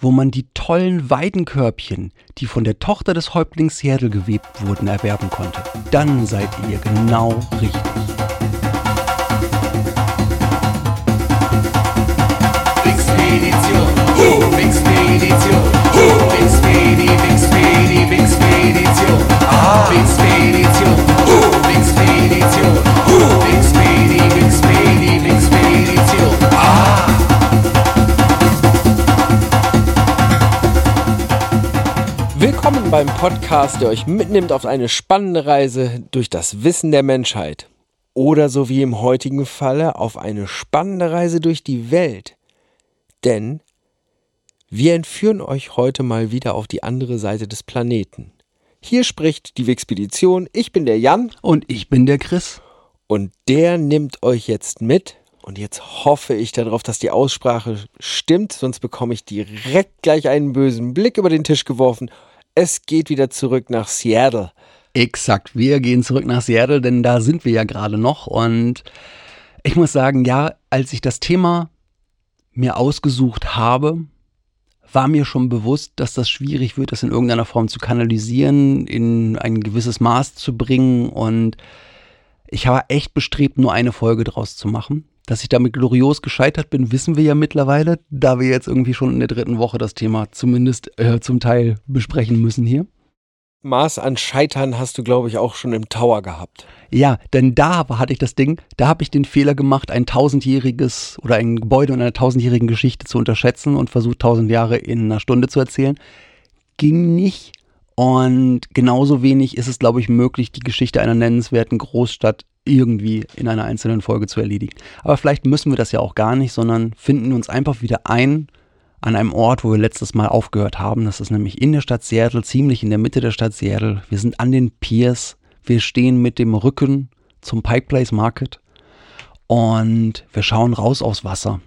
wo man die tollen Weidenkörbchen, die von der Tochter des Häuptlings Seattle gewebt wurden, erwerben konnte, dann seid ihr genau richtig. Ah, Wixpedition, uh, Wixpedition, Willkommen beim Podcast, der euch mitnimmt auf eine spannende Reise durch das Wissen der Menschheit. Oder so wie im heutigen Falle auf eine spannende Reise durch die Welt. Denn wir entführen euch heute mal wieder auf die andere Seite des Planeten. Hier spricht die Wixpedition. Ich bin der Jan Und ich bin der Chris. und der nimmt euch jetzt mit. Und jetzt hoffe ich darauf, dass die Aussprache stimmt, sonst bekomme ich direkt gleich einen bösen Blick über den Tisch geworfen. Es geht wieder zurück nach Seattle. Exakt, wir gehen zurück nach Seattle, denn da sind wir ja gerade noch. Und ich muss sagen, ja, als ich das Thema mir ausgesucht habe, war mir schon bewusst, dass das schwierig wird, das in irgendeiner Form zu kanalisieren, in ein gewisses Maß zu bringen. Und ich war echt bestrebt, nur eine Folge draus zu machen. Dass ich damit glorios gescheitert bin, wissen wir ja mittlerweile, da wir jetzt irgendwie schon in der dritten Woche das Thema zumindest äh, zum Teil besprechen müssen hier. Maß an Scheitern hast du, glaube ich, auch schon im Tower gehabt. Ja, denn da hatte ich das Ding, da habe ich den Fehler gemacht, ein tausendjähriges oder ein Gebäude in einer tausendjährigen Geschichte zu unterschätzen und versucht, tausend Jahre in einer Stunde zu erzählen. Ging nicht. Und genauso wenig ist es, glaube ich, möglich, die Geschichte einer nennenswerten Großstadt irgendwie in einer einzelnen Folge zu erledigen. Aber vielleicht müssen wir das ja auch gar nicht, sondern finden uns einfach wieder ein an einem Ort, wo wir letztes Mal aufgehört haben. Das ist nämlich in der Stadt Seattle, ziemlich in der Mitte der Stadt Seattle. Wir sind an den Piers. Wir stehen mit dem Rücken zum Pike Place Market und wir schauen raus aufs Wasser.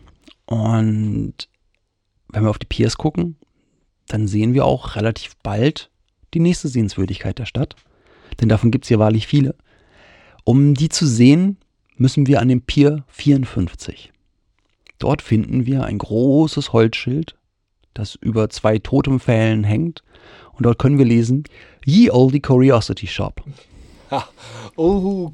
Und wenn wir auf die Piers gucken, dann sehen wir auch relativ bald die nächste Sehenswürdigkeit der Stadt. Denn davon gibt es hier wahrlich viele. Um die zu sehen, müssen wir an den Pier 54. Dort finden wir ein großes Holzschild, das über zwei Totempfählen hängt. Und dort können wir lesen, Ye Olde Curiosity Shop. Oh,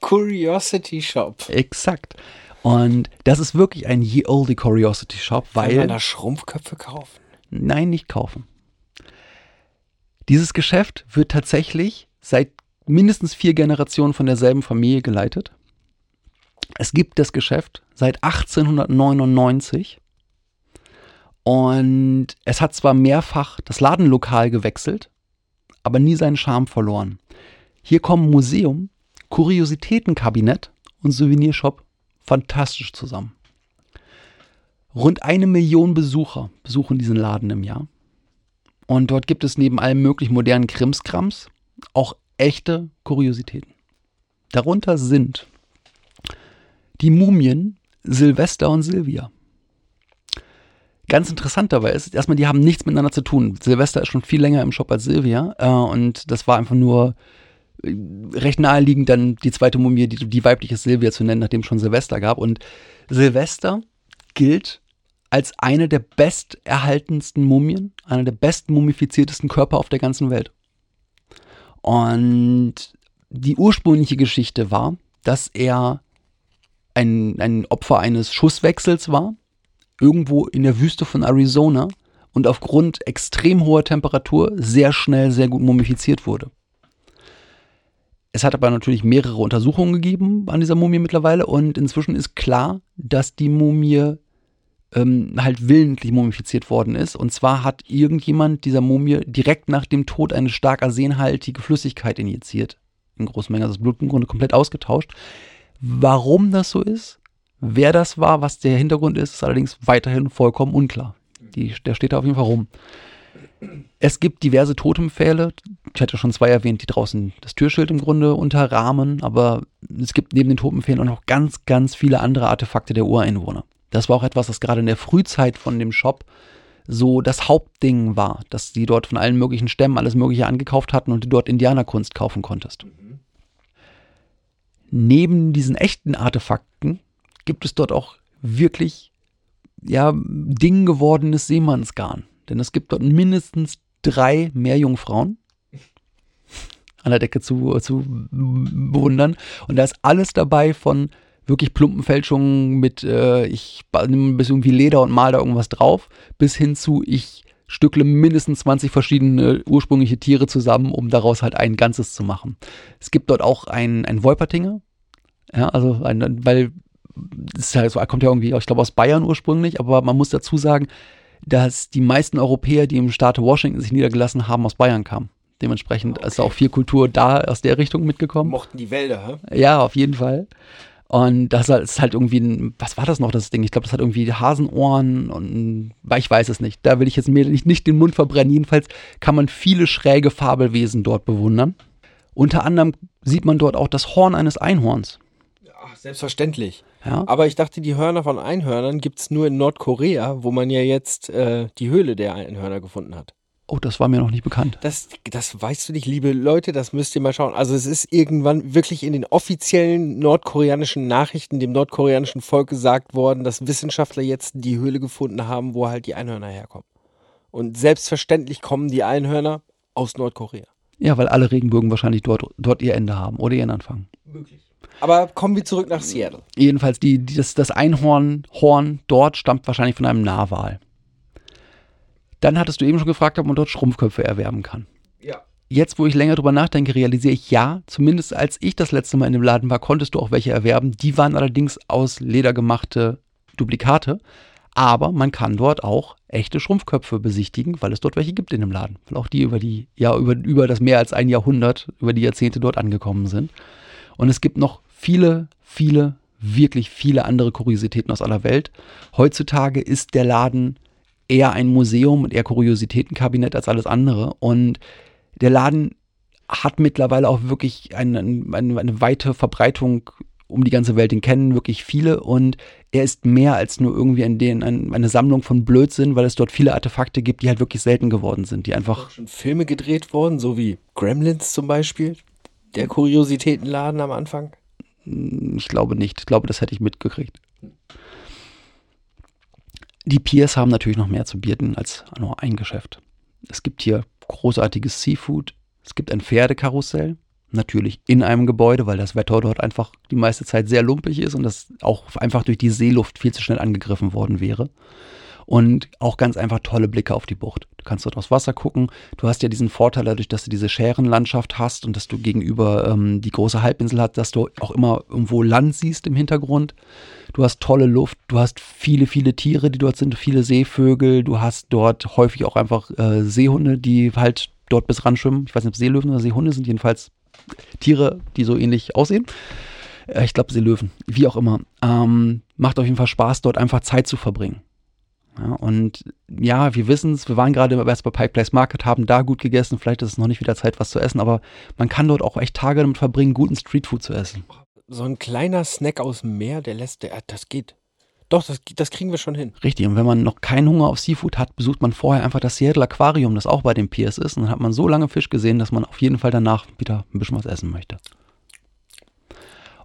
Curiosity Shop. Exakt. Und das ist wirklich ein Ye Olde Curiosity Shop, Kann man weil... da Schrumpfköpfe kaufen? Nein, nicht kaufen. Dieses Geschäft wird tatsächlich seit mindestens vier Generationen von derselben Familie geleitet. Es gibt das Geschäft seit 1899 und es hat zwar mehrfach das Ladenlokal gewechselt, aber nie seinen Charme verloren. Hier kommen Museum, Kuriositätenkabinett und Souvenirshop fantastisch zusammen. Rund eine Million Besucher besuchen diesen Laden im Jahr. Und dort gibt es neben allem möglichen modernen Krimskrams auch echte Kuriositäten. Darunter sind die Mumien Silvester und Silvia. Ganz interessant dabei ist, erstmal, die haben nichts miteinander zu tun. Silvester ist schon viel länger im Shop als Silvia äh, und das war einfach nur äh, recht naheliegend, dann die zweite Mumie, die, die weibliche Silvia zu nennen, nachdem es schon Silvester gab. Und Silvester gilt als eine der besterhaltensten Mumien, einer der besten mumifiziertesten Körper auf der ganzen Welt. Und die ursprüngliche Geschichte war, dass er ein, ein Opfer eines Schusswechsels war, irgendwo in der Wüste von Arizona und aufgrund extrem hoher Temperatur sehr schnell sehr gut mumifiziert wurde. Es hat aber natürlich mehrere Untersuchungen gegeben an dieser Mumie mittlerweile und inzwischen ist klar, dass die Mumie ähm, halt willentlich mumifiziert worden ist. Und zwar hat irgendjemand dieser Mumie direkt nach dem Tod eine stark arsenhaltige Flüssigkeit injiziert. In großen Mengen, also das Blut im Grunde komplett ausgetauscht. Warum das so ist, wer das war, was der Hintergrund ist, ist allerdings weiterhin vollkommen unklar. Die, der steht da auf jeden Fall rum. Es gibt diverse Totempfähle. Ich hatte schon zwei erwähnt, die draußen das Türschild im Grunde unterrahmen, aber es gibt neben den Totempfählen auch noch ganz, ganz viele andere Artefakte der Ureinwohner. Das war auch etwas, das gerade in der Frühzeit von dem Shop so das Hauptding war, dass die dort von allen möglichen Stämmen alles Mögliche angekauft hatten und du dort Indianerkunst kaufen konntest. Neben diesen echten Artefakten gibt es dort auch wirklich ja, Ding gewordenes Seemannsgarn. Denn es gibt dort mindestens drei Meerjungfrauen an der Decke zu, zu bewundern. Und da ist alles dabei von wirklich plumpen Fälschungen mit, äh, ich nehme ein bisschen irgendwie Leder und mal da irgendwas drauf, bis hin zu, ich stückle mindestens 20 verschiedene ursprüngliche Tiere zusammen, um daraus halt ein Ganzes zu machen. Es gibt dort auch ein, ein Wolpertinger, ja, also ein, weil das ist halt so, er kommt ja irgendwie, ich glaube, aus Bayern ursprünglich, aber man muss dazu sagen, dass die meisten Europäer, die im Staate Washington sich niedergelassen haben, aus Bayern kamen. Dementsprechend Okay. ist auch viel Kultur da aus der Richtung mitgekommen. Mochten die Wälder, hä? Ja, auf jeden Fall. Und das ist halt irgendwie ein, was war das noch, das Ding? Ich glaube, das hat irgendwie Hasenohren und ich weiß es nicht. Da will ich jetzt mir nicht, nicht den Mund verbrennen. Jedenfalls kann man viele schräge Fabelwesen dort bewundern. Unter anderem sieht man dort auch das Horn eines Einhorns. Ach, selbstverständlich. Ja, Aber ich dachte, die Hörner von Einhörnern gibt es nur in Nordkorea, wo man ja jetzt äh, die Höhle der Einhörner gefunden hat. Oh, das war mir noch nicht bekannt. Das, das weißt du nicht, liebe Leute, das müsst ihr mal schauen. Also es ist irgendwann wirklich in den offiziellen nordkoreanischen Nachrichten dem nordkoreanischen Volk gesagt worden, dass Wissenschaftler jetzt die Höhle gefunden haben, wo halt die Einhörner herkommen. Und selbstverständlich kommen die Einhörner aus Nordkorea. Ja, weil alle Regenbögen wahrscheinlich dort, dort ihr Ende haben oder ihren Anfang. Aber kommen wir zurück nach Seattle. Jedenfalls, die, die, das, das Einhornhorn dort stammt wahrscheinlich von einem Narwal. Dann hattest du eben schon gefragt, ob man dort Schrumpfköpfe erwerben kann. Ja. Jetzt, wo ich länger drüber nachdenke, realisiere ich, ja, zumindest als ich das letzte Mal in dem Laden war, konntest du auch welche erwerben. Die waren allerdings aus Leder gemachte Duplikate. Aber man kann dort auch echte Schrumpfköpfe besichtigen, weil es dort welche gibt in dem Laden. Weil auch die über die, ja, über, über das mehr als ein Jahrhundert, über die Jahrzehnte dort angekommen sind. Und es gibt noch viele, viele, wirklich viele andere Kuriositäten aus aller Welt. Heutzutage ist der Laden eher ein Museum und eher Kuriositätenkabinett als alles andere. Und der Laden hat mittlerweile auch wirklich eine, eine, eine weite Verbreitung um die ganze Welt. Den kennen wirklich viele und er ist mehr als nur irgendwie ein, ein, eine Sammlung von Blödsinn, weil es dort viele Artefakte gibt, die halt wirklich selten geworden sind, die einfach Schon Filme gedreht worden, so wie Gremlins zum Beispiel. Der Kuriositätenladen am Anfang. Ich glaube nicht. Ich glaube, das hätte ich mitgekriegt. Die Piers haben natürlich noch mehr zu bieten als nur ein Geschäft. Es gibt hier großartiges Seafood. Es gibt ein Pferdekarussell. Natürlich in einem Gebäude, weil das Wetter dort einfach die meiste Zeit sehr lumpig ist und das auch einfach durch die Seeluft viel zu schnell angegriffen worden wäre. Und auch ganz einfach tolle Blicke auf die Bucht. Du kannst dort aufs Wasser gucken. Du hast ja diesen Vorteil dadurch, dass du diese Schärenlandschaft hast und dass du gegenüber ähm, die große Halbinsel hast, dass du auch immer irgendwo Land siehst im Hintergrund. Du hast tolle Luft, du hast viele, viele Tiere, die dort sind, viele Seevögel. Du hast dort häufig auch einfach äh, Seehunde, die halt dort bis ran schwimmen. Ich weiß nicht, ob Seelöwen oder Seehunde sind, jedenfalls Tiere, die so ähnlich aussehen. Äh, Ich glaube, Seelöwen, wie auch immer. Ähm, macht auf jeden Fall Spaß, dort einfach Zeit zu verbringen. Ja, und ja, wir wissen es, wir waren gerade erst bei Pike Place Market, haben da gut gegessen, vielleicht ist es noch nicht wieder Zeit, was zu essen, aber man kann dort auch echt Tage damit verbringen, guten Streetfood zu essen. So ein kleiner Snack aus dem Meer, der lässt, der, das geht. Doch, das, das kriegen wir schon hin. Richtig, und wenn man noch keinen Hunger auf Seafood hat, besucht man vorher einfach das Seattle Aquarium, das auch bei den Piers ist, und dann hat man so lange Fisch gesehen, dass man auf jeden Fall danach wieder ein bisschen was essen möchte.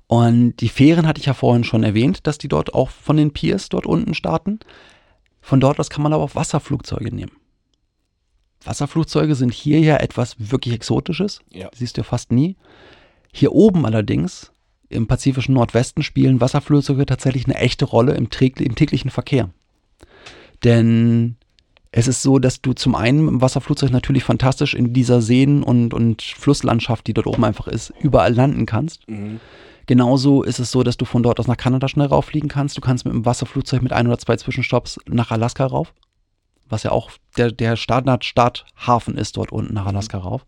Und die Fähren hatte ich ja vorhin schon erwähnt, dass die dort auch von den Piers dort unten starten. Von dort aus kann man aber auch Wasserflugzeuge nehmen. Wasserflugzeuge sind hier ja etwas wirklich Exotisches. Ja. Siehst du ja fast nie. Hier oben allerdings, im pazifischen Nordwesten, spielen Wasserflugzeuge tatsächlich eine echte Rolle im, im täglichen Verkehr. Denn es ist so, dass du zum einen im Wasserflugzeug natürlich fantastisch in dieser Seen- und, und Flusslandschaft, die dort oben einfach ist, überall landen kannst. Mhm. Genauso ist es so, dass du von dort aus nach Kanada schnell rauffliegen kannst. Du kannst mit dem Wasserflugzeug mit ein oder zwei Zwischenstopps nach Alaska rauf. Was ja auch der, der Standard-Starthafen ist dort unten nach Alaska rauf.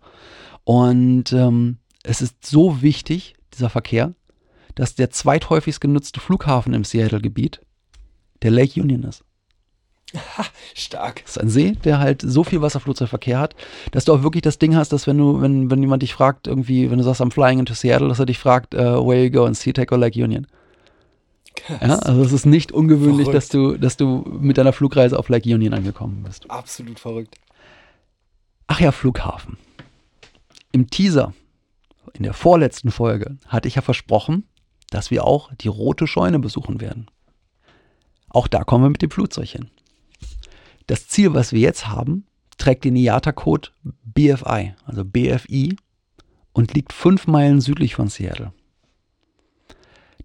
Und ähm, es ist so wichtig, dieser Verkehr, dass der zweithäufigst genutzte Flughafen im Seattle-Gebiet der Lake Union ist. Stark. Das ist ein See, der halt so viel Wasserflugzeugverkehr hat, dass du auch wirklich das Ding hast, dass wenn du, wenn, wenn jemand dich fragt, irgendwie, wenn du sagst, I'm flying into Seattle, dass er dich fragt, uh, where you go in SeaTac or Lake Union. Ja, also es ist nicht ungewöhnlich, Verrückt. dass du, dass du mit deiner Flugreise auf Lake Union angekommen bist. Absolut verrückt. Ach ja, Flughafen. Im Teaser, in der vorletzten Folge, hatte ich ja versprochen, dass wir auch die rote Scheune besuchen werden. Auch da kommen wir mit dem Flugzeug hin. Das Ziel, was wir jetzt haben, trägt den IATA-Code BFI, also BFI, und liegt fünf Meilen südlich von Seattle.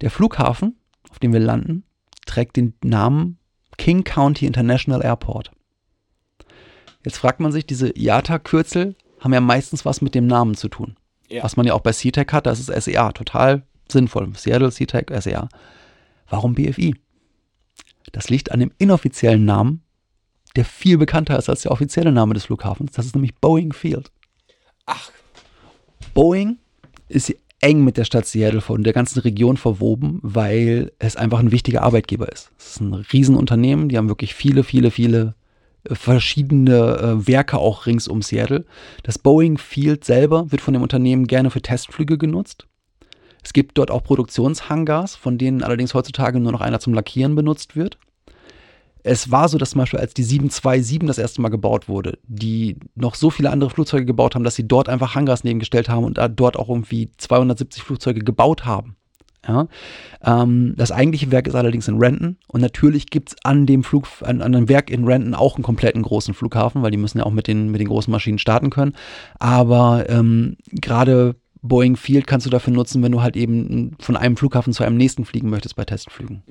Der Flughafen, auf dem wir landen, trägt den Namen King County International Airport. Jetzt fragt man sich, diese IATA-Kürzel haben ja meistens was mit dem Namen zu tun. Ja. Was man ja auch bei SeaTac hat, das ist SEA, total sinnvoll. Seattle, SeaTac, SEA. Warum BFI? Das liegt an dem inoffiziellen Namen, der viel bekannter ist als der offizielle Name des Flughafens. Das ist nämlich Boeing Field. Ach, Boeing ist eng mit der Stadt Seattle und der ganzen Region verwoben, weil es einfach ein wichtiger Arbeitgeber ist. Es ist ein Riesenunternehmen, die haben wirklich viele, viele, viele äh, verschiedene äh, Werke auch rings um Seattle. Das Boeing Field selber wird von dem Unternehmen gerne für Testflüge genutzt. Es gibt dort auch Produktionshangars, von denen allerdings heutzutage nur noch einer zum Lackieren benutzt wird. Es war so, dass zum Beispiel, als die 727 das erste Mal gebaut wurde, die noch so viele andere Flugzeuge gebaut haben, dass sie dort einfach Hangars nebengestellt haben und dort auch irgendwie 270 Flugzeuge gebaut haben. Ja? Ähm, das eigentliche Werk ist allerdings in Renton und natürlich gibt es an dem an, an dem Werk in Renton auch einen kompletten großen Flughafen, weil die müssen ja auch mit den, mit den großen Maschinen starten können. Aber ähm, gerade Boeing Field kannst du dafür nutzen, wenn du halt eben von einem Flughafen zu einem nächsten fliegen möchtest bei Testflügen.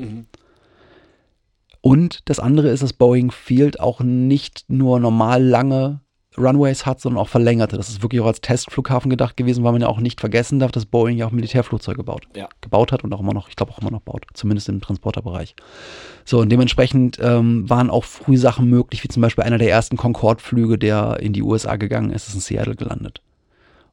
Und das andere ist, dass Boeing Field auch nicht nur normal lange Runways hat, sondern auch verlängerte. Das ist wirklich auch als Testflughafen gedacht gewesen, weil man ja auch nicht vergessen darf, dass Boeing ja auch Militärflugzeuge baut. Ja. Gebaut hat und auch immer noch, ich glaube auch immer noch baut, zumindest im Transporterbereich. So, und dementsprechend ähm, waren auch früh Sachen möglich, wie zum Beispiel einer der ersten Concorde-Flüge, der in die USA gegangen ist, ist in Seattle gelandet.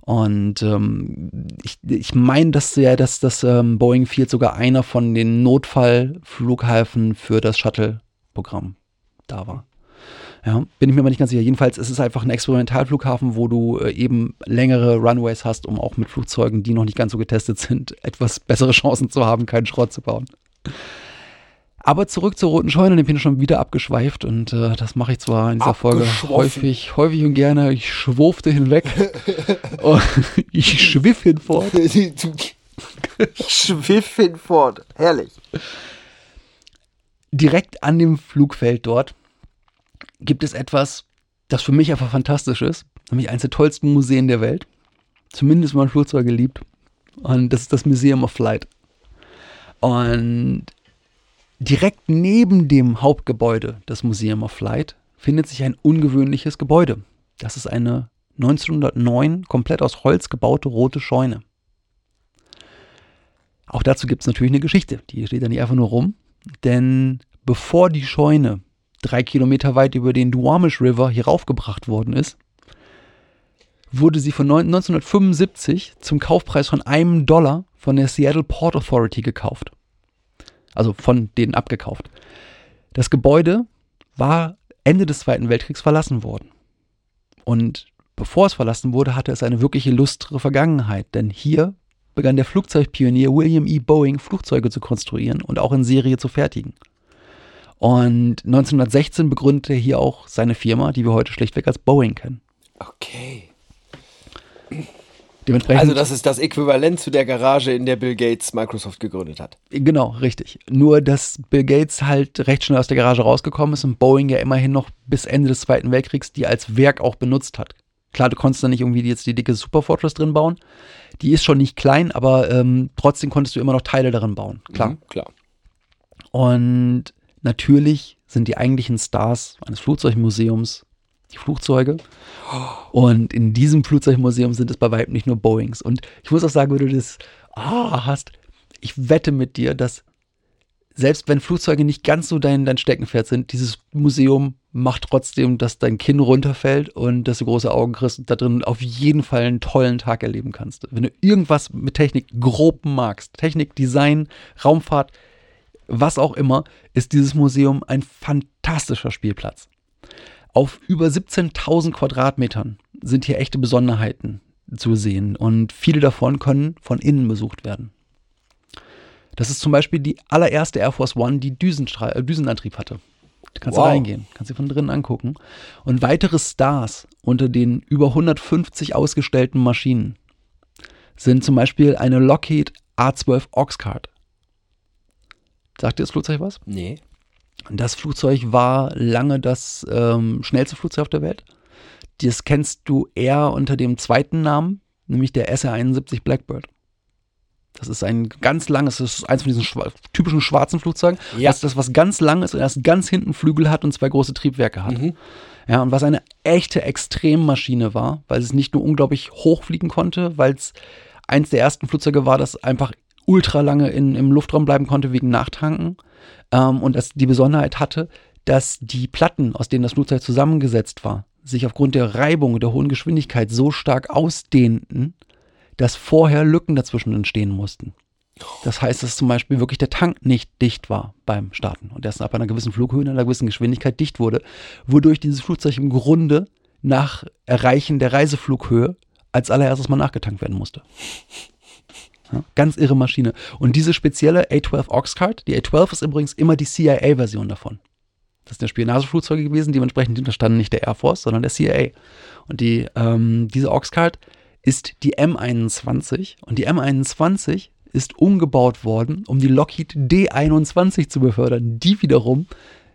Und ähm, ich, ich meine, dass ja, dass das ähm, Boeing Field sogar einer von den Notfallflughäfen für das Shuttle-Programm da war. Ja, bin ich mir aber nicht ganz sicher. Jedenfalls ist es einfach ein Experimentalflughafen, wo du äh, eben längere Runways hast, um auch mit Flugzeugen, die noch nicht ganz so getestet sind, etwas bessere Chancen zu haben, keinen Schrott zu bauen. Aber zurück zur roten Scheune, den bin ich schon wieder abgeschweift und äh, das mache ich zwar in dieser Folge häufig, häufig und gerne. Ich schwurfte hinweg. und ich schwiff hinfort. Schwiff hinfort. Herrlich. direkt an dem Flugfeld dort gibt es etwas, das für mich einfach fantastisch ist, nämlich eines der tollsten Museen der Welt. Zumindest wenn man Flugzeuge liebt. Und das ist das Museum of Flight. Und direkt neben dem Hauptgebäude des Museum of Flight findet sich ein ungewöhnliches Gebäude. Das ist eine 1909 komplett aus Holz gebaute rote Scheune. Auch dazu gibt es natürlich eine Geschichte. Die steht da nicht einfach nur rum. Denn bevor die Scheune drei Kilometer weit über den Duwamish River hier raufgebracht worden ist, wurde sie von neun- 1975 zum Kaufpreis von einem Dollar von der Seattle Port Authority gekauft. Also von denen abgekauft. Das Gebäude war Ende des Zweiten Weltkriegs verlassen worden. Und bevor es verlassen wurde, hatte es eine wirklich illustre Vergangenheit, denn hier begann der Flugzeugpionier William E. Boeing Flugzeuge zu konstruieren und auch in Serie zu fertigen. Und 1916 begründete er hier auch seine Firma, die wir heute schlichtweg als Boeing kennen. Okay. Dementsprechend, Also das ist das Äquivalent zu der Garage, in der Bill Gates Microsoft gegründet hat. Genau, richtig. Nur, dass Bill Gates halt recht schnell aus der Garage rausgekommen ist und Boeing ja immerhin noch bis Ende des Zweiten Weltkriegs die als Werk auch benutzt hat. Klar, du konntest da nicht irgendwie jetzt die dicke Superfortress drin bauen. Die ist schon nicht klein, aber ähm, trotzdem konntest du immer noch Teile darin bauen. Klar. Mhm, klar. Und natürlich sind die eigentlichen Stars eines Flugzeugmuseums die Flugzeuge. Und in diesem Flugzeugmuseum sind es bei weitem nicht nur Boeings. Und ich muss auch sagen, wenn du das ah, hast, ich wette mit dir, dass selbst wenn Flugzeuge nicht ganz so dein, dein Steckenpferd sind, dieses Museum macht trotzdem, dass dein Kinn runterfällt und dass du große Augen kriegst und da drin auf jeden Fall einen tollen Tag erleben kannst. Wenn du irgendwas mit Technik grob magst, Technik, Design, Raumfahrt, was auch immer, ist dieses Museum ein fantastischer Spielplatz. Auf über 17.000 Quadratmetern sind hier echte Besonderheiten zu sehen und viele davon können von innen besucht werden. Das ist zum Beispiel die allererste Air Force One, die Düsenstra äh, Düsenantrieb hatte. Da kannst Wow. du reingehen, kannst du von drinnen angucken. Und weitere Stars unter den über 150 ausgestellten Maschinen sind zum Beispiel eine Lockheed A12 Oxcart. Sagt dir das Flugzeug was? Nee. Das Flugzeug war lange das ähm, schnellste Flugzeug auf der Welt. Das kennst du eher unter dem zweiten Namen, nämlich der SR-71 Blackbird. Das ist ein ganz langes, das ist eins von diesen schwa typischen schwarzen Flugzeugen. Ja. Das ist das, was ganz lang ist und erst ganz hinten Flügel hat und zwei große Triebwerke hat. Mhm. Ja, und was eine echte Extremmaschine war, weil es nicht nur unglaublich hoch fliegen konnte, weil es eins der ersten Flugzeuge war, das einfach ultra lange in, im Luftraum bleiben konnte wegen Nachtanken. Ähm, und das die Besonderheit hatte, dass die Platten, aus denen das Flugzeug zusammengesetzt war, sich aufgrund der Reibung und der hohen Geschwindigkeit so stark ausdehnten, dass vorher Lücken dazwischen entstehen mussten. Das heißt, dass zum Beispiel wirklich der Tank nicht dicht war beim Starten und erst ab einer gewissen Flughöhe und einer gewissen Geschwindigkeit dicht wurde, wodurch dieses Flugzeug im Grunde nach Erreichen der Reiseflughöhe als allererstes mal nachgetankt werden musste. Ganz irre Maschine. Und diese spezielle A12 Oxcart, die A12 ist übrigens immer die CIA-Version davon. Das sind ja Spionageflugzeuge gewesen, dementsprechend unterstanden nicht der Air Force, sondern der CIA. Und die, ähm, diese Oxcart ist die M21 und die M21 ist umgebaut worden, um die Lockheed D21 zu befördern. Die wiederum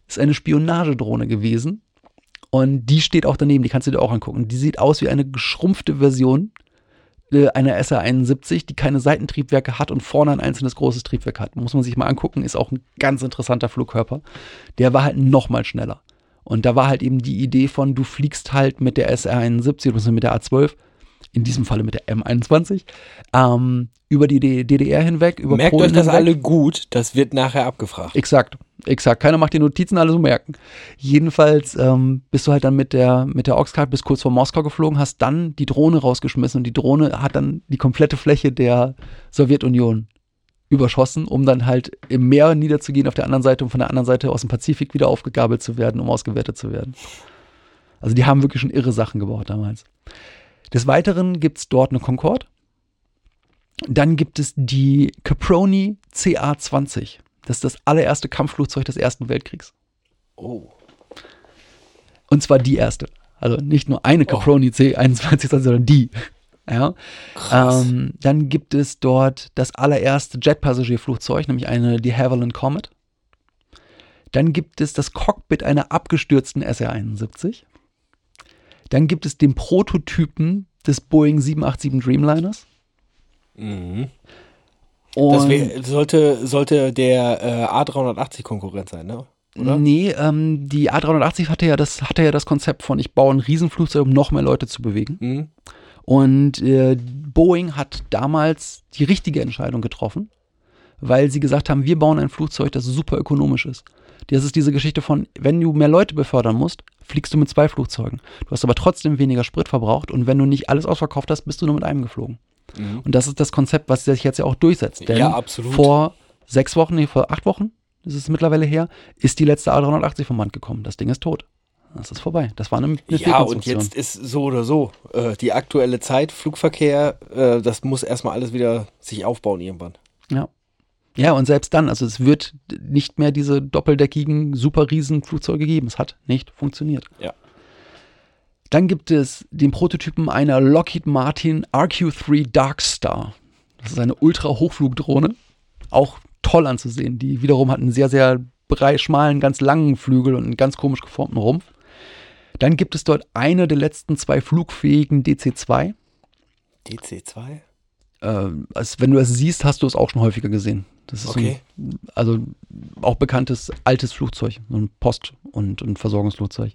ist eine Spionagedrohne gewesen und die steht auch daneben, die kannst du dir auch angucken. Die sieht aus wie eine geschrumpfte Version einer SR-71, die keine Seitentriebwerke hat und vorne ein einzelnes großes Triebwerk hat. Muss man sich mal angucken, ist auch ein ganz interessanter Flugkörper. Der war halt noch mal schneller. Und da war halt eben die Idee von, du fliegst halt mit der SR-71 oder mit der A12, in diesem Falle mit der M21, ähm, über die DDR hinweg, über Merkt Polen euch das hinweg. alle gut, das wird nachher abgefragt. Exakt, exakt. Keiner macht die Notizen, alle so merken. Jedenfalls ähm, bist du halt dann mit der, mit der Oxcart bis kurz vor Moskau geflogen, hast dann die Drohne rausgeschmissen und die Drohne hat dann die komplette Fläche der Sowjetunion überschossen, um dann halt im Meer niederzugehen auf der anderen Seite und von der anderen Seite aus dem Pazifik wieder aufgegabelt zu werden, um ausgewertet zu werden. Also die haben wirklich schon irre Sachen gebaut damals. Des Weiteren gibt es dort eine Concorde. Dann gibt es die Caproni CA-20. Das ist das allererste Kampfflugzeug des Ersten Weltkriegs. Oh. Und zwar die erste. Also nicht nur eine Caproni C21, sondern die. Ja. Ähm, dann gibt es dort das allererste Jetpassagierflugzeug, nämlich eine de Havilland Comet. Dann gibt es das Cockpit einer abgestürzten SR-71. Dann gibt es den Prototypen des Boeing 787 Dreamliners. Mhm. Und Das wär, sollte, sollte der äh, A380 Konkurrent sein, ne? Oder? Nee, ähm, die A380 hatte ja, das, hatte ja das Konzept von, ich baue ein Riesenflugzeug, um noch mehr Leute zu bewegen. Mhm. Und äh, Boeing hat damals die richtige Entscheidung getroffen, weil sie gesagt haben, wir bauen ein Flugzeug, das super ökonomisch ist. Das ist diese Geschichte von, wenn du mehr Leute befördern musst, fliegst du mit zwei Flugzeugen. Du hast aber trotzdem weniger Sprit verbraucht und wenn du nicht alles ausverkauft hast, bist du nur mit einem geflogen. Mhm. Und das ist das Konzept, was sich jetzt ja auch durchsetzt. Denn Ja, absolut. vor sechs Wochen, nee, vor acht Wochen, ist es mittlerweile her, ist die letzte A380 vom Band gekommen. Das Ding ist tot. Das ist vorbei. Das war eine, eine Ja, und jetzt ist so oder so. Äh, die aktuelle Zeit, Flugverkehr, äh, das muss erstmal alles wieder sich aufbauen irgendwann. Ja. Ja, und selbst dann, also es wird nicht mehr diese doppeldeckigen, super riesen Flugzeuge geben. Es hat nicht funktioniert. Ja. Dann gibt es den Prototypen einer Lockheed Martin RQ-3 Darkstar. Das ist eine Ultra-Hochflugdrohne. Auch toll anzusehen. Die wiederum hat einen sehr, sehr brei, schmalen, ganz langen Flügel und einen ganz komisch geformten Rumpf. Dann gibt es dort eine der letzten zwei flugfähigen DC-2. DC2? Äh, also wenn du es siehst, hast du es auch schon häufiger gesehen. Das ist Okay. ein, also auch bekanntes altes Flugzeug, so ein Post- und, und Versorgungsflugzeug.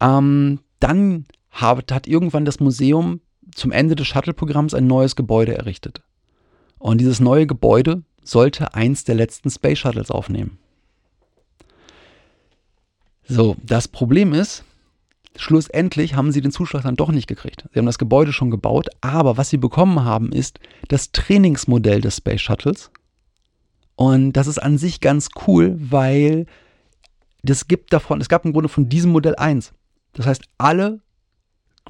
Ähm, dann hat, hat irgendwann das Museum zum Ende des Shuttle-Programms ein neues Gebäude errichtet. Und dieses neue Gebäude sollte eins der letzten Space Shuttles aufnehmen. So, das Problem ist, schlussendlich haben sie den Zuschlag dann doch nicht gekriegt. Sie haben das Gebäude schon gebaut, aber was sie bekommen haben, ist das Trainingsmodell des Space Shuttles Und das ist an sich ganz cool, weil das gibt davon, es gab im Grunde von diesem Modell eins. Das heißt, alle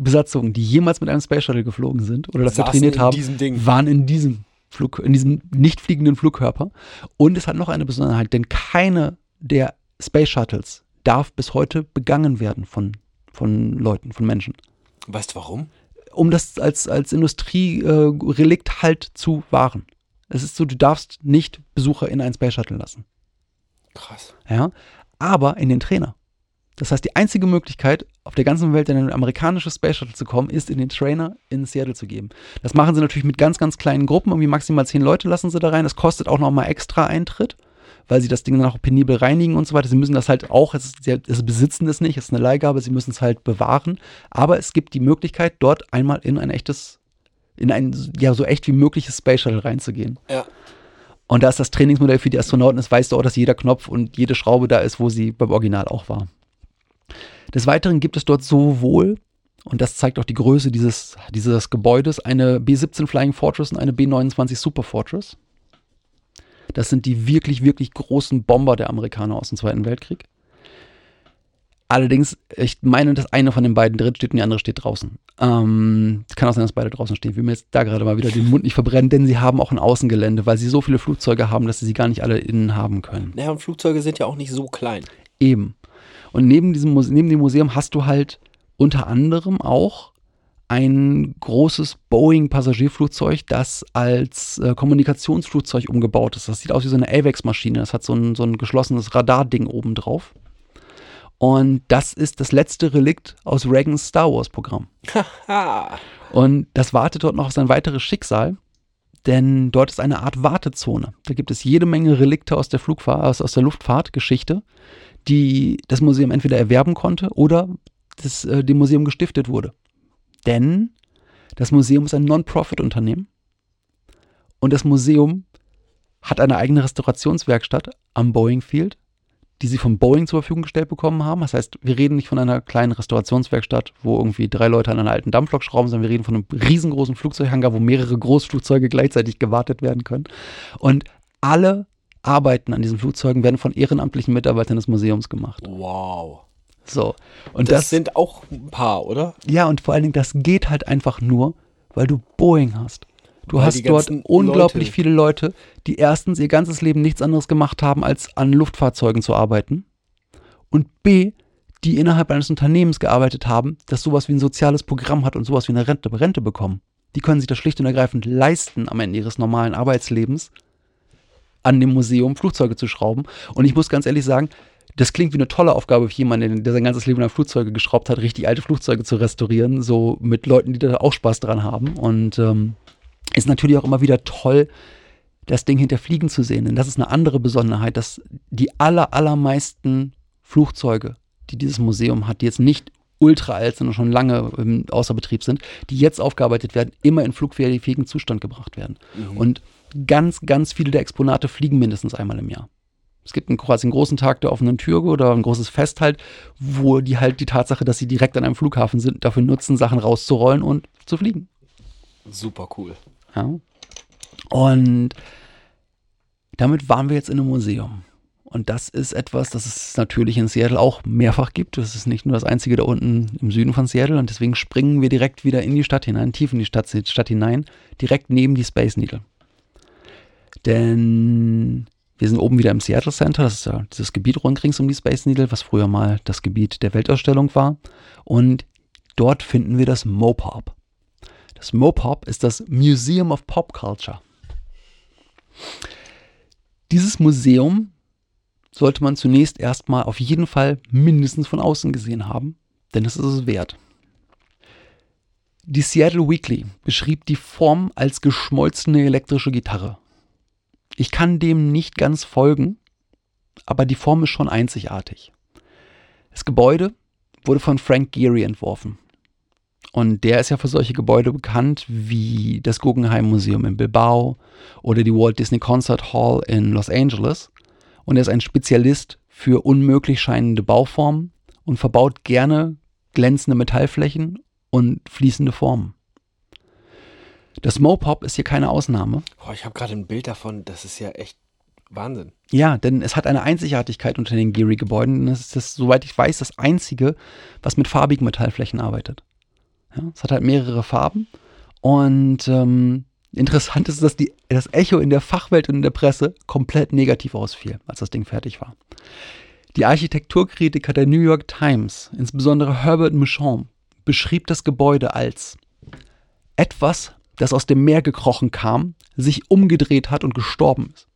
Besatzungen, die jemals mit einem Space Shuttle geflogen sind oder dafür Saßen trainiert in haben, waren in diesem Flug, in diesem nicht fliegenden Flugkörper. Und es hat noch eine Besonderheit, denn keine der Space Shuttles darf bis heute begangen werden von, von Leuten, von Menschen. Weißt du warum? Um das als, als Industrierelikt halt zu wahren. Es ist so, du darfst nicht Besucher in einen Space Shuttle lassen. Krass. Ja, aber in den Trainer. Das heißt, die einzige Möglichkeit, auf der ganzen Welt in ein amerikanisches Space Shuttle zu kommen, ist in den Trainer in Seattle zu geben. Das machen sie natürlich mit ganz, ganz kleinen Gruppen, irgendwie maximal zehn Leute lassen sie da rein. Das kostet auch nochmal extra Eintritt, weil sie das Ding dann auch penibel reinigen und so weiter. Sie müssen das halt auch, es ist, sie es besitzen es nicht, es ist eine Leihgabe, sie müssen es halt bewahren. Aber es gibt die Möglichkeit, dort einmal in ein echtes, in ein ja so echt wie mögliches Space Shuttle reinzugehen. Ja. Und da ist das Trainingsmodell für die Astronauten, das weißt du auch, dass jeder Knopf und jede Schraube da ist, wo sie beim Original auch war. Des Weiteren gibt es dort sowohl, und das zeigt auch die Größe dieses, dieses Gebäudes, eine B-17 Flying Fortress und eine B-29 Super Fortress. Das sind die wirklich, wirklich großen Bomber der Amerikaner aus dem Zweiten Weltkrieg. Allerdings, ich meine, dass eine von den beiden drin steht und die andere steht draußen. Ähm, es kann auch sein, dass beide draußen stehen. Ich will mir jetzt da gerade mal wieder den Mund nicht verbrennen, denn sie haben auch ein Außengelände, weil sie so viele Flugzeuge haben, dass sie sie gar nicht alle innen haben können. Naja, und Flugzeuge sind ja auch nicht so klein. Eben. Und neben diesem Muse neben dem Museum hast du halt unter anderem auch ein großes Boeing-Passagierflugzeug, das als äh, Kommunikationsflugzeug umgebaut ist. Das sieht aus wie so eine AVEX-Maschine. Das hat so ein, so ein geschlossenes Radarding oben drauf. Und das ist das letzte Relikt aus Reagans Star Wars-Programm. Ha! Und das wartet dort noch auf sein weiteres Schicksal, denn dort ist eine Art Wartezone. Da gibt es jede Menge Relikte aus der Flugfahrt, aus, aus der Luftfahrtgeschichte, die das Museum entweder erwerben konnte oder das, äh, dem Museum gestiftet wurde. Denn das Museum ist ein Non-Profit-Unternehmen und das Museum hat eine eigene Restaurationswerkstatt am Boeing Field, die sie vom Boeing zur Verfügung gestellt bekommen haben. Das heißt, wir reden nicht von einer kleinen Restaurationswerkstatt, wo irgendwie drei Leute an einer alten Dampflok schrauben, sondern wir reden von einem riesengroßen Flugzeughangar, wo mehrere Großflugzeuge gleichzeitig gewartet werden können. Und alle Arbeiten an diesen Flugzeugen werden von ehrenamtlichen Mitarbeitern des Museums gemacht. Wow. So. Und Das, das, sind auch ein paar, oder? ja, und vor allen Dingen, das geht halt einfach nur, weil du Boeing hast. Du Weil hast dort unglaublich Leute- viele Leute, die erstens ihr ganzes Leben nichts anderes gemacht haben, als an Luftfahrzeugen zu arbeiten. Und B, die innerhalb eines Unternehmens gearbeitet haben, das sowas wie ein soziales Programm hat und sowas wie eine Rente, Rente bekommen. Die können sich das schlicht und ergreifend leisten, am Ende ihres normalen Arbeitslebens an dem Museum Flugzeuge zu schrauben. Und ich muss ganz ehrlich sagen, das klingt wie eine tolle Aufgabe für jemanden, der sein ganzes Leben an Flugzeuge geschraubt hat, richtig alte Flugzeuge zu restaurieren, so mit Leuten, die da auch Spaß dran haben. Und ähm, ist natürlich auch immer wieder toll, das Ding hinter Fliegen zu sehen. Denn das ist eine andere Besonderheit, dass die aller, allermeisten Flugzeuge, die dieses Museum hat, die jetzt nicht ultra alt sind und schon lange ähm, außer Betrieb sind, die jetzt aufgearbeitet werden, immer in flugfähigen Zustand gebracht werden. Und ganz, ganz viele der Exponate fliegen mindestens einmal im Jahr. Es gibt einen, quasi einen großen Tag der offenen Tür oder ein großes Fest halt, wo die halt die Tatsache, dass sie direkt an einem Flughafen sind, dafür nutzen, Sachen rauszurollen und zu fliegen. Super cool. Ja. Und damit waren wir jetzt in einem Museum. Und das ist etwas, das es natürlich in Seattle auch mehrfach gibt. Das ist nicht nur das einzige da unten im Süden von Seattle. Und deswegen springen wir direkt wieder in die Stadt hinein, tief in die Stadt, Stadt hinein, direkt neben die Space Needle. Denn wir sind oben wieder im Seattle Center. Das ist ja dieses Gebiet rund rings um die Space Needle, was früher mal das Gebiet der Weltausstellung war. Und dort finden wir das Mopop. Das Mopop ist das Museum of Pop Culture. Dieses Museum sollte man zunächst erstmal auf jeden Fall mindestens von außen gesehen haben, denn es ist es wert. Die Seattle Weekly beschrieb die Form als geschmolzene elektrische Gitarre. Ich kann dem nicht ganz folgen, aber die Form ist schon einzigartig. Das Gebäude wurde von Frank Gehry entworfen. Und der ist ja für solche Gebäude bekannt wie das Guggenheim Museum in Bilbao oder die Walt Disney Concert Hall in Los Angeles. Und er ist ein Spezialist für unmöglich scheinende Bauformen und verbaut gerne glänzende Metallflächen und fließende Formen. Das Mopop ist hier keine Ausnahme. Boah, ich habe gerade ein Bild davon, das ist ja echt Wahnsinn. Ja, denn es hat eine Einzigartigkeit unter den Geary-Gebäuden. Es ist das, soweit ich weiß, das einzige, was mit farbigen Metallflächen arbeitet. Ja, es hat halt mehrere Farben. Und ähm, interessant ist, dass die, das Echo in der Fachwelt und in der Presse komplett negativ ausfiel, als das Ding fertig war. Die Architekturkritiker der New York Times, insbesondere Herbert Michon, beschrieb das Gebäude als etwas, das aus dem Meer gekrochen kam, sich umgedreht hat und gestorben ist.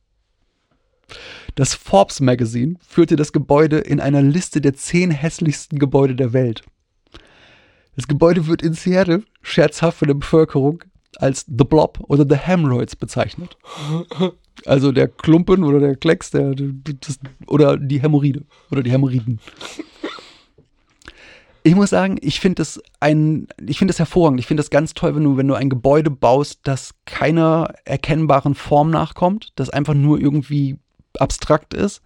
Das Forbes Magazine führte das Gebäude in einer Liste der zehn hässlichsten Gebäude der Welt. Das Gebäude wird in Seattle scherzhaft von der Bevölkerung als The Blob oder The Hemorrhoids bezeichnet. Also der Klumpen oder der Klecks der, das, oder die Hämorrhoide oder die Hämorrhoiden. Ich muss sagen, ich finde das ein, ich finde das hervorragend. Ich finde das ganz toll, wenn du, wenn du ein Gebäude baust, das keiner erkennbaren Form nachkommt, das einfach nur irgendwie abstrakt ist.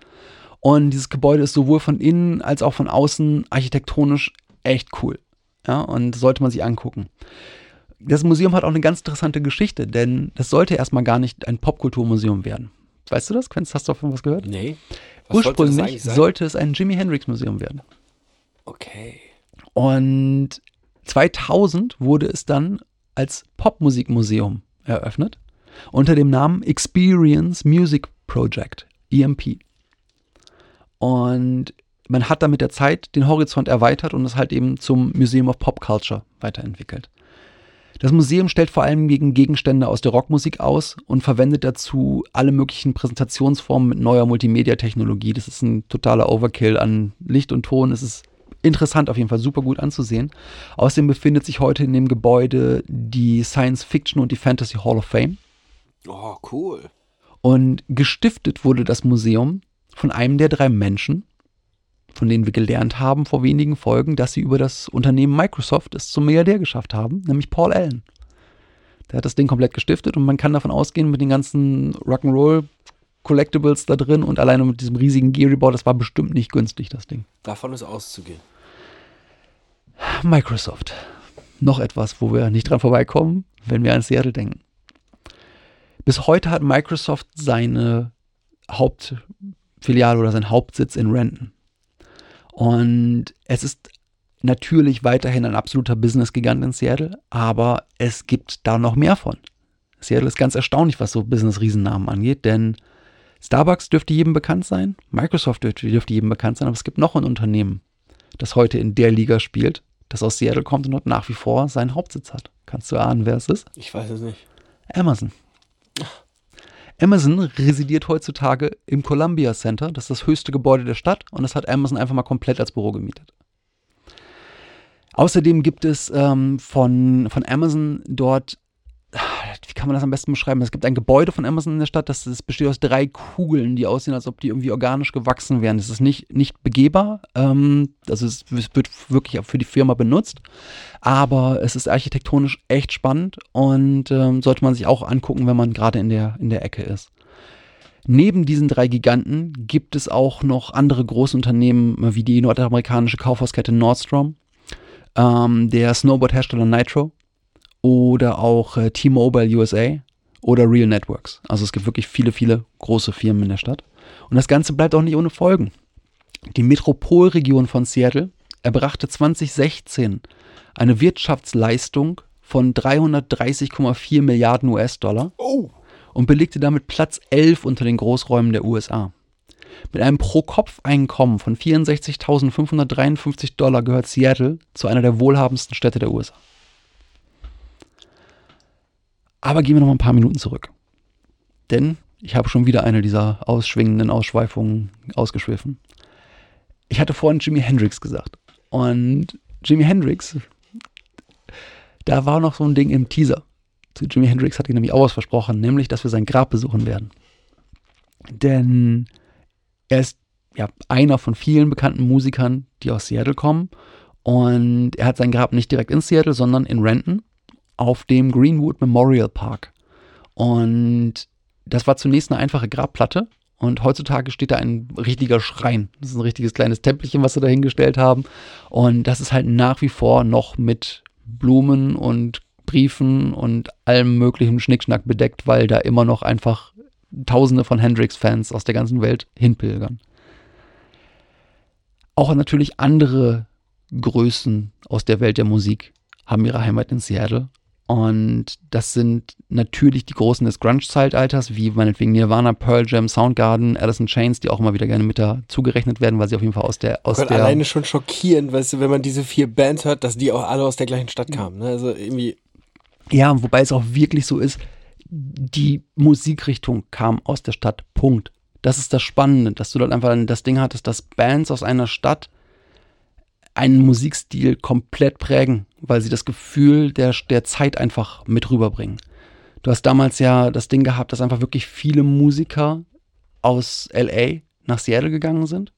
Und dieses Gebäude ist sowohl von innen als auch von außen architektonisch echt cool. Ja, und sollte man sich angucken. Das Museum hat auch eine ganz interessante Geschichte, denn das sollte erstmal gar nicht ein Popkulturmuseum werden. Weißt du das? Quenz, hast du davon was gehört? Nee. Was sollte Ursprünglich sein? sollte es ein Jimi Hendrix Museum werden. Okay. Und 2000 wurde es dann als Popmusikmuseum eröffnet unter dem Namen Experience Music Project, EMP. Und man hat dann mit der Zeit den Horizont erweitert und es halt eben zum Museum of Pop Culture weiterentwickelt. Das Museum stellt vor allem gegen Gegenstände aus der Rockmusik aus und verwendet dazu alle möglichen Präsentationsformen mit neuer Multimedia-Technologie. Das ist ein totaler Overkill an Licht und Ton. Es ist interessant, auf jeden Fall super gut anzusehen. Außerdem befindet sich heute in dem Gebäude die Science Fiction und die Fantasy Hall of Fame. Oh, cool. Und gestiftet wurde das Museum von einem der drei Menschen, von denen wir gelernt haben vor wenigen Folgen, dass sie über das Unternehmen Microsoft es zum Milliardär geschafft haben, nämlich Paul Allen. Der hat das Ding komplett gestiftet und man kann davon ausgehen, mit den ganzen Rock'n'Roll Collectibles da drin und alleine mit diesem riesigen Geary-Board, das war bestimmt nicht günstig, das Ding. Davon ist auszugehen. Microsoft. Noch etwas, wo wir nicht dran vorbeikommen, wenn wir an Seattle denken. Bis heute hat Microsoft seine Hauptfiliale oder seinen Hauptsitz in Renton. Und es ist natürlich weiterhin ein absoluter Business-Gigant in Seattle, aber es gibt da noch mehr von. Seattle ist ganz erstaunlich, was so Business-Riesennamen angeht, denn Starbucks dürfte jedem bekannt sein, Microsoft dürfte, dürfte jedem bekannt sein, aber es gibt noch ein Unternehmen, das heute in der Liga spielt, das aus Seattle kommt und dort nach wie vor seinen Hauptsitz hat. Kannst du ahnen, wer es ist? Ich weiß es nicht. Amazon. Amazon residiert heutzutage im Columbia Center. Das ist das höchste Gebäude der Stadt und das hat Amazon einfach mal komplett als Büro gemietet. Außerdem gibt es ähm, von, von Amazon dort, wie kann man das am besten beschreiben? Es gibt ein Gebäude von Amazon in der Stadt, das, das besteht aus drei Kugeln, die aussehen, als ob die irgendwie organisch gewachsen wären. Das ist nicht, nicht begehbar, ähm, also es, es wird wirklich auch für die Firma benutzt, aber es ist architektonisch echt spannend und ähm, sollte man sich auch angucken, wenn man gerade in der, in der Ecke ist. Neben diesen drei Giganten gibt es auch noch andere Großunternehmen wie die nordamerikanische Kaufhauskette Nordstrom, ähm, der Snowboard-Hersteller Nitro oder auch äh, T-Mobile USA oder Real Networks. Also es gibt wirklich viele, viele große Firmen in der Stadt. Und das Ganze bleibt auch nicht ohne Folgen. Die Metropolregion von Seattle erbrachte 2016 eine Wirtschaftsleistung von 330,4 Milliarden US-Dollar Oh. und belegte damit Platz 11 unter den Großräumen der USA. Mit einem Pro-Kopf-Einkommen von 64.553 Dollar gehört Seattle zu einer der wohlhabendsten Städte der USA. Aber gehen wir noch mal ein paar Minuten zurück. Denn ich habe schon wieder eine dieser ausschwingenden Ausschweifungen ausgeschwiffen. Ich hatte vorhin Jimi Hendrix gesagt. Und Jimi Hendrix, da war noch so ein Ding im Teaser. Zu Jimi Hendrix hatte ich nämlich auch was versprochen, nämlich, dass wir sein Grab besuchen werden. Denn er ist ja einer von vielen bekannten Musikern, die aus Seattle kommen. Und er hat sein Grab nicht direkt in Seattle, sondern in Renton auf dem Greenwood Memorial Park. Und das war zunächst eine einfache Grabplatte. Und heutzutage steht da ein richtiger Schrein. Das ist ein richtiges kleines Tempelchen, was sie da hingestellt haben. Und das ist halt nach wie vor noch mit Blumen und Briefen und allem möglichen Schnickschnack bedeckt, weil da immer noch einfach Tausende von Hendrix-Fans aus der ganzen Welt hinpilgern. Auch natürlich andere Größen aus der Welt der Musik haben ihre Heimat in Seattle. Und das sind natürlich die Großen des Grunge-Zeitalters, wie meinetwegen Nirvana, Pearl Jam, Soundgarden, Alice in Chains, die auch immer wieder gerne mit dazu gerechnet werden, weil sie auf jeden Fall aus der aus Gott, der alleine schon schockierend, weißt du, wenn man diese vier Bands hört, dass die auch alle aus der gleichen Stadt kamen. Ne? Also irgendwie. Ja, wobei es auch wirklich so ist, die Musikrichtung kam aus der Stadt. Punkt. Das ist das Spannende, dass du dort einfach das Ding hattest, dass Bands aus einer Stadt einen Musikstil komplett prägen, weil sie das Gefühl der, der Zeit einfach mit rüberbringen. Du hast damals ja das Ding gehabt, dass einfach wirklich viele Musiker aus LA nach Seattle gegangen sind,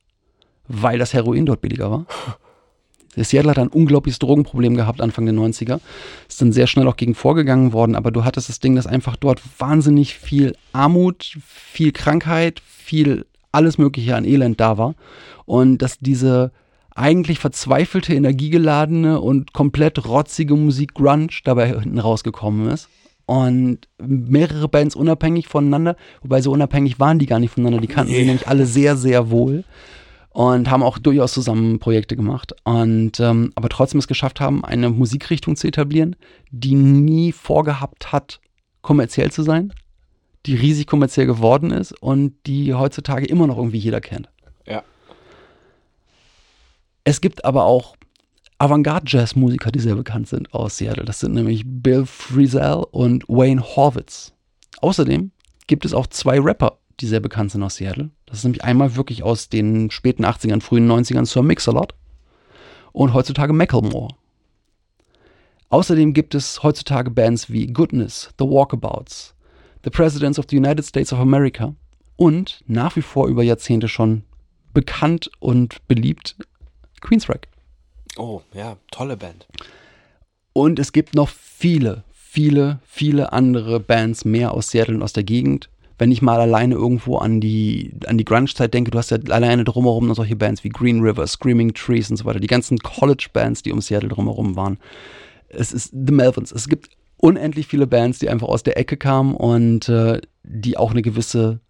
weil das Heroin dort billiger war. Seattle hat ein unglaubliches Drogenproblem gehabt Anfang der 90er. Ist dann sehr schnell auch gegen vorgegangen worden, aber du hattest das Ding, dass einfach dort wahnsinnig viel Armut, viel Krankheit, viel alles Mögliche an Elend da war. Und dass diese eigentlich verzweifelte, energiegeladene und komplett rotzige Musik Grunge dabei hinten rausgekommen ist. Und mehrere Bands unabhängig voneinander, wobei so unabhängig waren die gar nicht voneinander, die kannten sie nämlich alle sehr, sehr wohl und haben auch durchaus zusammen Projekte gemacht. Und ähm, aber trotzdem es geschafft haben, eine Musikrichtung zu etablieren, die nie vorgehabt hat, kommerziell zu sein, die riesig kommerziell geworden ist und die heutzutage immer noch irgendwie jeder kennt. Es gibt aber auch Avantgarde-Jazz-Musiker, die sehr bekannt sind aus Seattle. Das sind nämlich Bill Frisell und Wayne Horwitz. Außerdem gibt es auch zwei Rapper, die sehr bekannt sind aus Seattle. Das ist nämlich einmal wirklich aus den späten 80ern, frühen 90ern Sir Mix-a-Lot und heutzutage Macklemore. Außerdem gibt es heutzutage Bands wie Goodness, The Walkabouts, The Presidents of the United States of America und nach wie vor über Jahrzehnte schon bekannt und beliebt Queensrÿche. Oh, ja, tolle Band. Und es gibt noch viele, viele, viele andere Bands mehr aus Seattle und aus der Gegend. Wenn ich mal alleine irgendwo an die, an die Grunge-Zeit denke, du hast ja alleine drumherum noch solche Bands wie Green River, Screaming Trees und so weiter, die ganzen College-Bands, die um Seattle drumherum waren. Es ist The Melvins. Es gibt unendlich viele Bands, die einfach aus der Ecke kamen und äh, die auch eine gewisse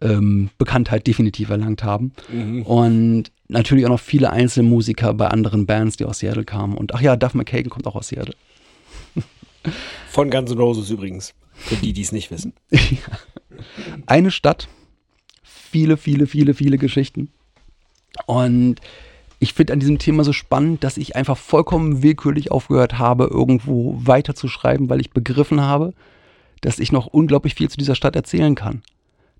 ähm, Bekanntheit definitiv erlangt haben. Mhm. Und natürlich auch noch viele Einzelmusiker bei anderen Bands, die aus Seattle kamen. Und ach ja, Duff McKagan kommt auch aus Seattle. Von Guns N' Roses übrigens. Für die, die es nicht wissen. Eine Stadt, viele, viele, viele, viele Geschichten. Und ich finde an diesem Thema so spannend, dass ich einfach vollkommen willkürlich aufgehört habe, irgendwo weiter zu schreiben, weil ich begriffen habe, dass ich noch unglaublich viel zu dieser Stadt erzählen kann.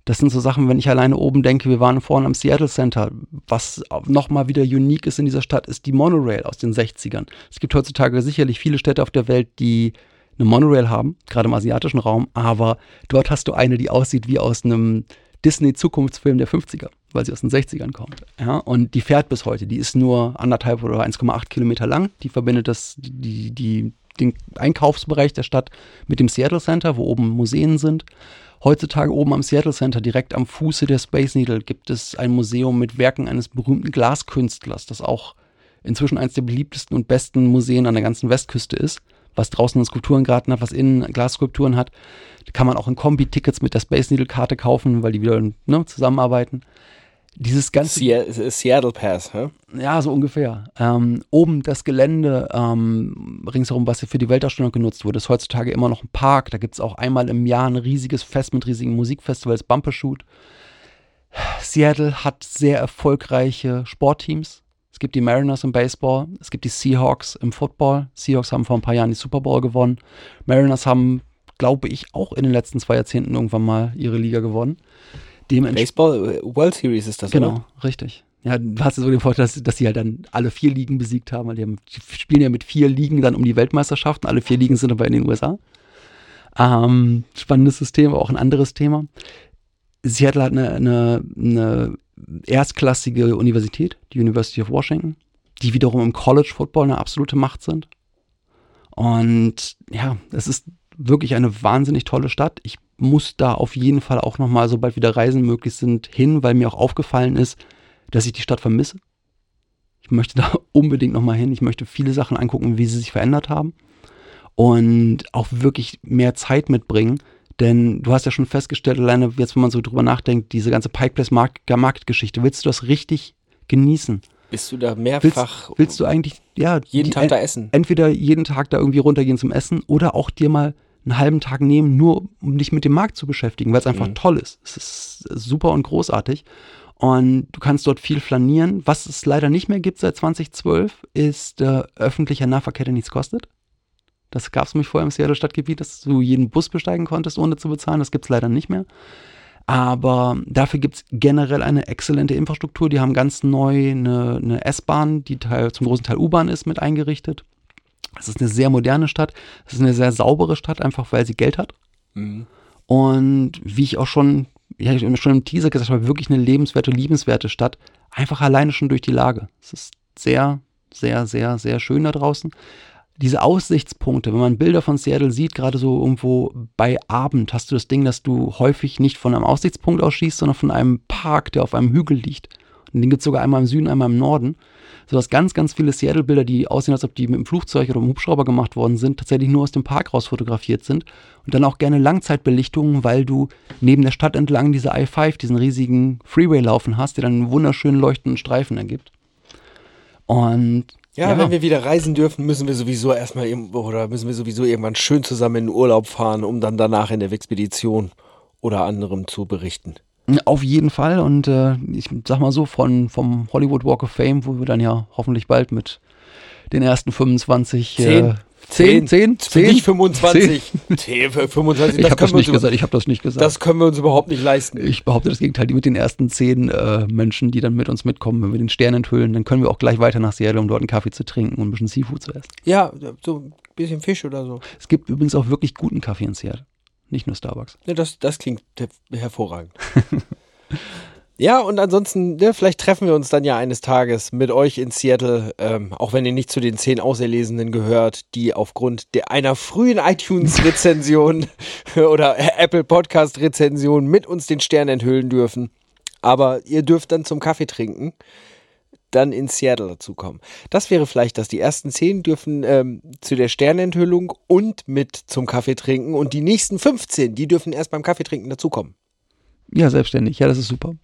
Das sind so Sachen, wenn ich alleine oben denke, wir waren vorhin am Seattle Center. Was nochmal wieder unique ist in dieser Stadt, ist die Monorail aus den 60ern. Es gibt heutzutage sicherlich viele Städte auf der Welt, die eine Monorail haben, gerade im asiatischen Raum, aber dort hast du eine, die aussieht wie aus einem Disney-Zukunftsfilm der 50er, weil sie aus den 60ern kommt. Ja, und die fährt bis heute. Die ist nur anderthalb oder 1,8 Kilometer lang. Die verbindet das, die, die, den Einkaufsbereich der Stadt mit dem Seattle Center, wo oben Museen sind. Heutzutage oben am Seattle Center, direkt am Fuße der Space Needle, gibt es ein Museum mit Werken eines berühmten Glaskünstlers, das auch inzwischen eines der beliebtesten und besten Museen an der ganzen Westküste ist, was draußen einen Skulpturengarten hat, was innen Glasskulpturen hat. Kann man auch in Kombi-Tickets mit der Space Needle-Karte kaufen, weil die wieder ne, zusammenarbeiten. Dieses ganze Se Seattle Pass, hä? ja, so ungefähr. Ähm, oben das Gelände ähm, ringsherum, was hier für die Weltausstellung genutzt wurde, ist heutzutage immer noch ein Park. Da gibt es auch einmal im Jahr ein riesiges Fest mit riesigen Musikfestivals, Bumpershoot. Seattle hat sehr erfolgreiche Sportteams. Es gibt die Mariners im Baseball, es gibt die Seahawks im Football. Seahawks haben vor ein paar Jahren die Super Bowl gewonnen. Mariners haben, glaube ich, auch in den letzten zwei Jahrzehnten irgendwann mal ihre Liga gewonnen. Dementsprechend Baseball äh, World Series ist das, Genau, oder? richtig. Ja, du hast ja so den Vorteil, dass, dass sie halt dann alle vier Ligen besiegt haben, weil die, haben, die spielen ja mit vier Ligen dann um die Weltmeisterschaften. Alle vier Ligen sind aber in den USA. Ähm, spannendes System, aber auch ein anderes Thema. Seattle hat eine, eine, eine erstklassige Universität, die University of Washington, die wiederum im College Football eine absolute Macht sind. Und ja, es ist wirklich eine wahnsinnig tolle Stadt. Ich muss da auf jeden Fall auch nochmal, sobald wieder Reisen möglich sind, hin, weil mir auch aufgefallen ist, dass ich die Stadt vermisse. Ich möchte da unbedingt nochmal hin. Ich möchte viele Sachen angucken, wie sie sich verändert haben. Und auch wirklich mehr Zeit mitbringen, Denn du hast ja schon festgestellt, alleine jetzt, wenn man so drüber nachdenkt, diese ganze Pike Place Market, Market-Geschichte, willst du das richtig genießen? Bist du da Willst, mehrfach willst du eigentlich, ja, jeden die- Tag da essen? entweder jeden Tag da irgendwie runtergehen zum Essen oder auch dir mal einen halben Tag nehmen, nur um dich mit dem Markt zu beschäftigen, weil es einfach Mhm. toll ist. Es ist super und großartig. Und du kannst dort viel flanieren. Was es leider nicht mehr gibt seit 2012, ist äh, öffentlicher Nahverkehr, der nichts kostet. Das gab es nämlich vorher im Seattle Stadtgebiet, dass du jeden Bus besteigen konntest, ohne zu bezahlen. Das gibt es leider nicht mehr. Aber dafür gibt es generell eine exzellente Infrastruktur. Die haben ganz neu eine, eine S-Bahn, die Teil, zum großen Teil U-Bahn ist, mit eingerichtet. Es ist eine sehr moderne Stadt. Es ist eine sehr saubere Stadt, einfach weil sie Geld hat. Mhm. Und wie ich auch schon, ja, ich schon im Teaser gesagt habe, wirklich eine lebenswerte, liebenswerte Stadt. Einfach alleine schon durch die Lage. Es ist sehr, sehr, sehr, sehr schön da draußen. Diese Aussichtspunkte, wenn man Bilder von Seattle sieht, gerade so irgendwo bei Abend, hast du das Ding, dass du häufig nicht von einem Aussichtspunkt aus schießt, sondern von einem Park, der auf einem Hügel liegt. Und den gibt es sogar einmal im Süden, einmal im Norden. Sodass ganz, ganz viele Seattle-Bilder, die aussehen, als ob die mit dem Flugzeug oder mit dem Hubschrauber gemacht worden sind, tatsächlich nur aus dem Park raus fotografiert sind. Und dann auch gerne Langzeitbelichtungen, weil du neben der Stadt entlang diese I-5, diesen riesigen Freeway laufen hast, der dann einen wunderschönen leuchtenden Streifen ergibt. Und Ja, wenn wir wieder reisen dürfen, müssen wir sowieso erstmal oder müssen wir sowieso irgendwann schön zusammen in den Urlaub fahren, um dann danach in der Expedition oder anderem zu berichten. Auf jeden Fall. Und äh, ich sag mal so, von, vom Hollywood Walk of Fame, wo wir dann ja hoffentlich bald mit den ersten 25. Zehn. Äh, 10, 10, 10, Nicht 25. 10, 25. Ich habe das nicht gesagt, ich habe das nicht gesagt. Das können wir uns überhaupt nicht leisten. ich behaupte das Gegenteil, die mit den ersten zehn äh, Menschen, die dann mit uns mitkommen, wenn wir den Stern enthüllen, dann können wir auch gleich weiter nach Seattle, um dort einen Kaffee zu trinken und ein bisschen Seafood zu essen. Ja, so ein bisschen Fisch oder so. Es gibt übrigens auch wirklich guten Kaffee in Seattle. Nicht nur Starbucks. Ne, das, das klingt her- hervorragend. ja, und ansonsten, ne, vielleicht treffen wir uns dann ja eines Tages mit euch in Seattle, ähm, auch wenn ihr nicht zu den zehn Auserlesenen gehört, die aufgrund der einer frühen iTunes-Rezension oder Apple Podcast-Rezension mit uns den Stern enthüllen dürfen. Aber ihr dürft dann zum Kaffee trinken, dann in Seattle dazukommen. Das wäre vielleicht, dass die ersten zehn dürfen ähm, zu der Sternenthüllung und mit zum Kaffee trinken und die nächsten 15, die dürfen erst beim Kaffee trinken dazukommen. Ja, selbstständig. Ja, das ist super.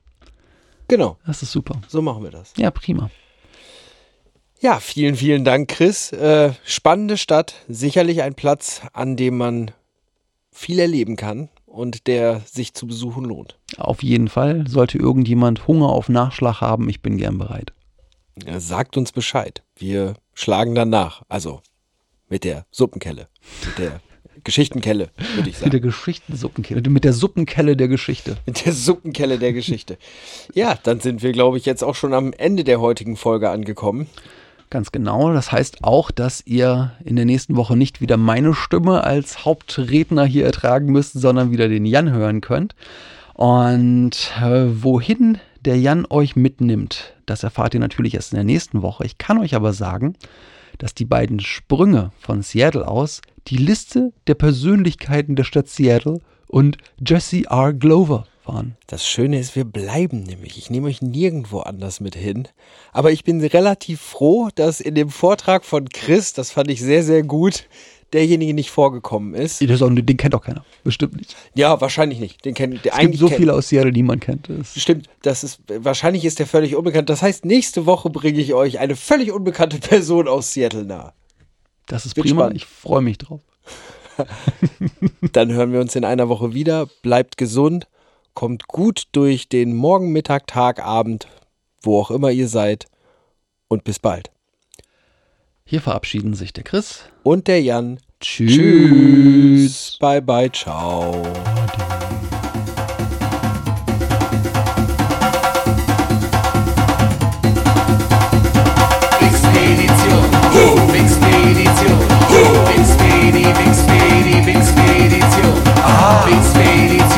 Genau, Das ist super. so machen wir das. Ja, prima. Ja, vielen, vielen Dank, Chris. Äh, spannende Stadt, sicherlich ein Platz, an dem man viel erleben kann und der sich zu besuchen lohnt. Auf jeden Fall. Sollte irgendjemand Hunger auf Nachschlag haben, ich bin gern bereit. Sagt uns Bescheid. Wir schlagen dann nach. Also mit der Suppenkelle, mit der Geschichtenkelle, würde ich sagen. Mit der Geschichtensuppenkelle, mit der Suppenkelle der Geschichte. Mit der Suppenkelle der Geschichte. Ja, dann sind wir, glaube ich, jetzt auch schon am Ende der heutigen Folge angekommen. Ganz genau. Das heißt auch, dass ihr in der nächsten Woche nicht wieder meine Stimme als Hauptredner hier ertragen müsst, sondern wieder den Jan hören könnt. Und äh, wohin der Jan euch mitnimmt, das erfahrt ihr natürlich erst in der nächsten Woche. Ich kann euch aber sagen, dass die beiden Sprünge von Seattle aus die Liste der Persönlichkeiten der Stadt Seattle und Jesse R. Glover waren. Das Schöne ist, wir bleiben nämlich. Ich nehme euch nirgendwo anders mit hin. Aber ich bin relativ froh, dass in dem Vortrag von Chris, das fand ich sehr, sehr gut, derjenige nicht vorgekommen ist. Auch, den kennt auch keiner. Bestimmt nicht. Ja, wahrscheinlich nicht. Den kennt der Es gibt so kennt- viele aus Seattle, die man kennt. Das Stimmt, das ist wahrscheinlich ist der völlig unbekannt. Das heißt, nächste Woche bringe ich euch eine völlig unbekannte Person aus Seattle nahe. Das ist Wird prima. spannend. Ich freue mich drauf. Dann hören wir uns in einer Woche wieder. Bleibt gesund, kommt gut durch den Morgen, Mittag, Tag, Abend, wo auch immer ihr seid. Und bis bald. Hier verabschieden sich der Chris und der Jan. Tschüss. Tschüss. Bye bye, ciao. Expedition. Uh. Expedition. Uh. Expedition. Expedition. Expedition. Expedition. Expedition.